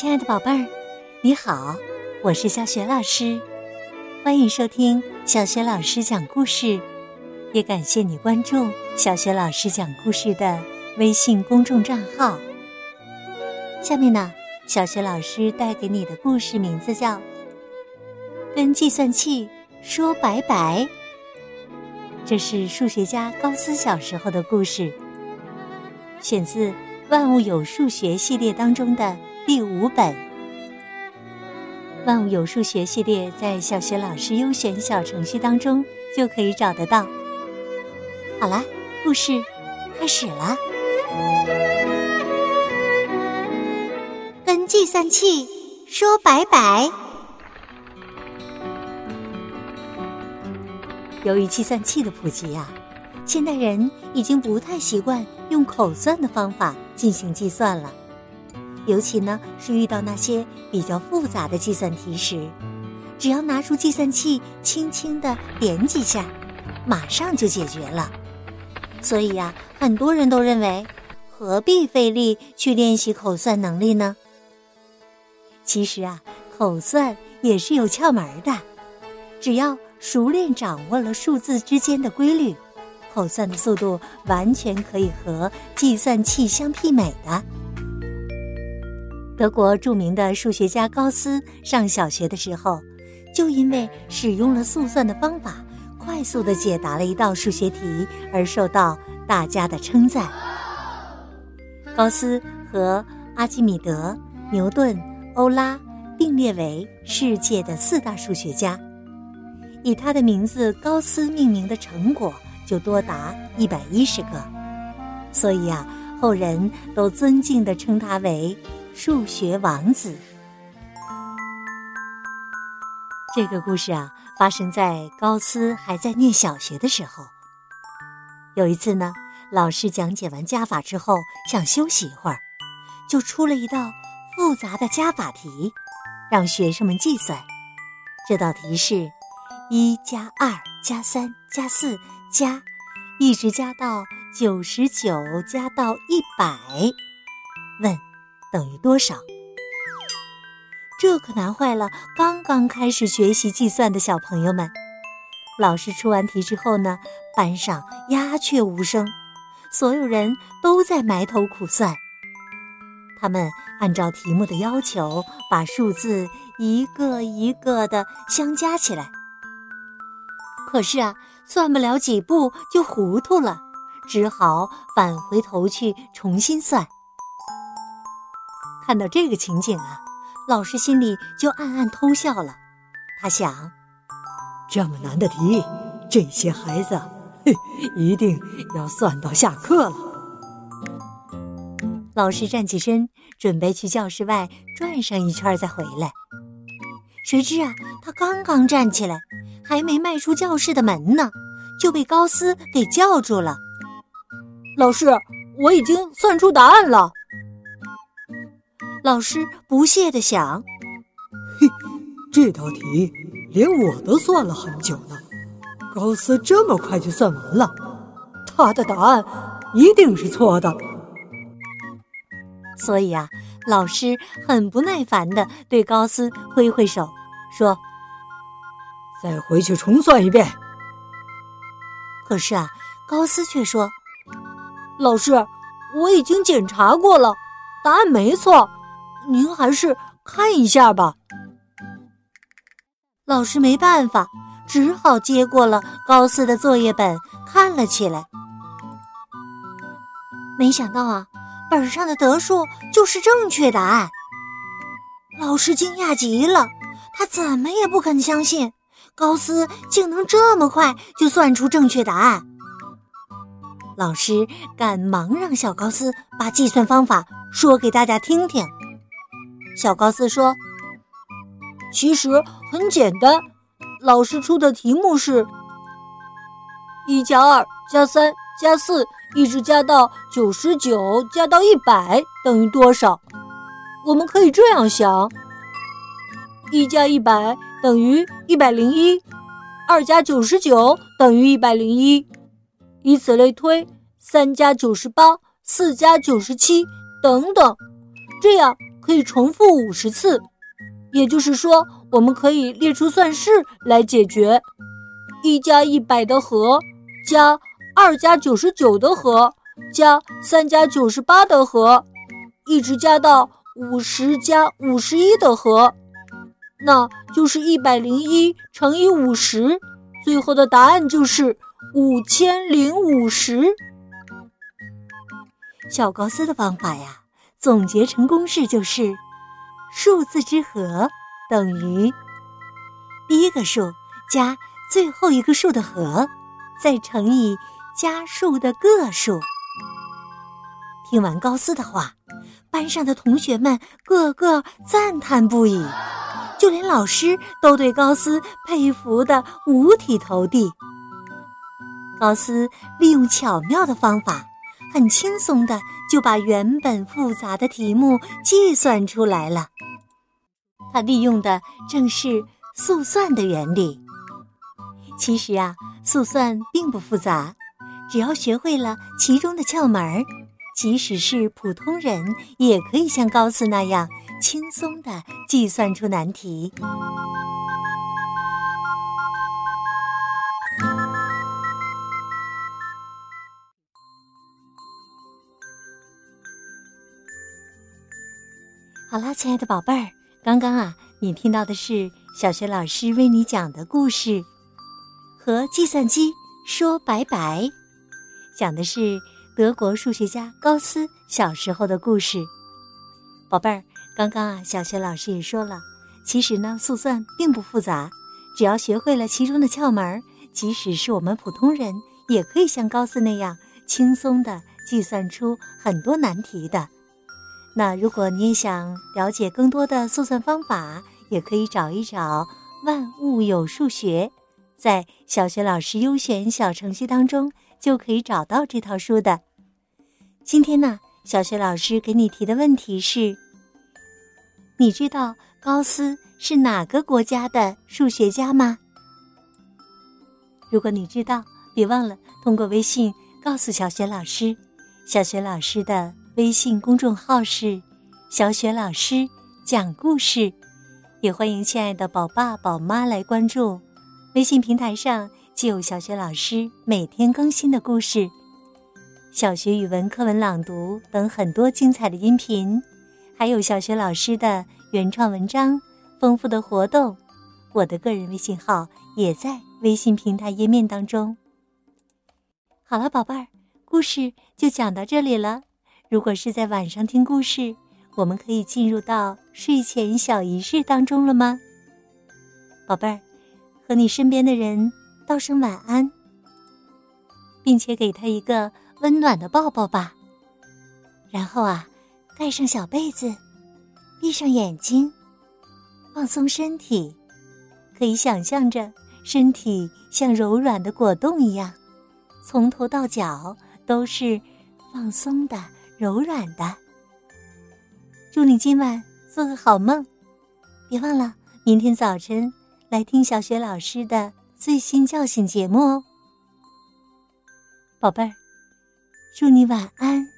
亲爱的宝贝儿，你好，我是小雪老师，欢迎收听小雪老师讲故事，也感谢你关注小雪老师讲故事的微信公众账号。下面呢，小雪老师带给你的故事名字叫《跟计算器说拜拜》，这是数学家高斯小时候的故事，选自《万物有数学》系列当中的。第五本《万物有数学》系列在小学老师优选小程序当中就可以找得到。好了，故事开始了。跟计算器说拜拜。由于计算器的普及啊，现代人已经不太习惯用口算的方法进行计算了。尤其呢，是遇到那些比较复杂的计算题时，只要拿出计算器，轻轻的点几下，马上就解决了。所以呀，很多人都认为，何必费力去练习口算能力呢？其实啊，口算也是有窍门的，只要熟练掌握了数字之间的规律，口算的速度完全可以和计算器相媲美的。德国著名的数学家高斯上小学的时候，就因为使用了速算的方法，快速的解答了一道数学题而受到大家的称赞。高斯和阿基米德、牛顿、欧拉并列为世界的四大数学家，以他的名字高斯命名的成果就多达一百一十个，所以啊，后人都尊敬的称他为。数学王子。这个故事啊，发生在高斯还在念小学的时候。有一次呢，老师讲解完加法之后，想休息一会儿，就出了一道复杂的加法题，让学生们计算。这道题是：一加二加三加四加，一直加到九十九，加到一百。问。等于多少？这可难坏了刚刚开始学习计算的小朋友们。老师出完题之后呢，班上鸦雀无声，所有人都在埋头苦算。他们按照题目的要求，把数字一个一个的相加起来。可是啊，算不了几步就糊涂了，只好返回头去重新算。看到这个情景啊，老师心里就暗暗偷笑了。他想，这么难的题，这些孩子，嘿，一定要算到下课了。老师站起身，准备去教室外转上一圈再回来。谁知啊，他刚刚站起来，还没迈出教室的门呢，就被高斯给叫住了。老师，我已经算出答案了。老师不屑地想：“嘿，这道题连我都算了很久了，高斯这么快就算完了，他的答案一定是错的。”所以啊，老师很不耐烦地对高斯挥挥手，说：“再回去重算一遍。”可是啊，高斯却说：“老师，我已经检查过了，答案没错。”您还是看一下吧。老师没办法，只好接过了高斯的作业本，看了起来。没想到啊，本上的得数就是正确答案。老师惊讶极了，他怎么也不肯相信高斯竟能这么快就算出正确答案。老师赶忙让小高斯把计算方法说给大家听听。小高斯说：“其实很简单，老师出的题目是：一加二加三加四，一直加到九十九，加到一百等于多少？我们可以这样想：一加一百等于一百零一，二加九十九等于一百零一，以此类推，三加九十八，四加九十七，等等，这样。”可以重复五十次，也就是说，我们可以列出算式来解决：一加一百的和加二加九十九的和加三加九十八的和，一直加到五十加五十一的和，那就是一百零一乘以五十，最后的答案就是五千零五十。小高斯的方法呀，总结成公式就是：数字之和等于第一个数加最后一个数的和，再乘以加数的个数。听完高斯的话，班上的同学们个个赞叹不已，就连老师都对高斯佩服的五体投地。高斯利用巧妙的方法。很轻松的就把原本复杂的题目计算出来了。他利用的正是速算的原理。其实啊，速算并不复杂，只要学会了其中的窍门儿，即使是普通人也可以像高斯那样轻松的计算出难题。好啦，亲爱的宝贝儿，刚刚啊，你听到的是小学老师为你讲的故事，《和计算机说拜拜》，讲的是德国数学家高斯小时候的故事。宝贝儿，刚刚啊，小学老师也说了，其实呢，速算并不复杂，只要学会了其中的窍门，即使是我们普通人，也可以像高斯那样轻松的计算出很多难题的。那如果你也想了解更多的速算方法，也可以找一找《万物有数学》，在小学老师优选小程序当中就可以找到这套书的。今天呢，小学老师给你提的问题是：你知道高斯是哪个国家的数学家吗？如果你知道，别忘了通过微信告诉小学老师。小学老师的。微信公众号是“小雪老师讲故事”，也欢迎亲爱的宝爸宝妈来关注。微信平台上既有小学老师每天更新的故事、小学语文课文朗读等很多精彩的音频，还有小学老师的原创文章、丰富的活动。我的个人微信号也在微信平台页面当中。好了，宝贝儿，故事就讲到这里了。如果是在晚上听故事，我们可以进入到睡前小仪式当中了吗？宝贝儿，和你身边的人道声晚安，并且给他一个温暖的抱抱吧。然后啊，盖上小被子，闭上眼睛，放松身体，可以想象着身体像柔软的果冻一样，从头到脚都是放松的。柔软的，祝你今晚做个好梦，别忘了明天早晨来听小雪老师的最新叫醒节目哦，宝贝儿，祝你晚安。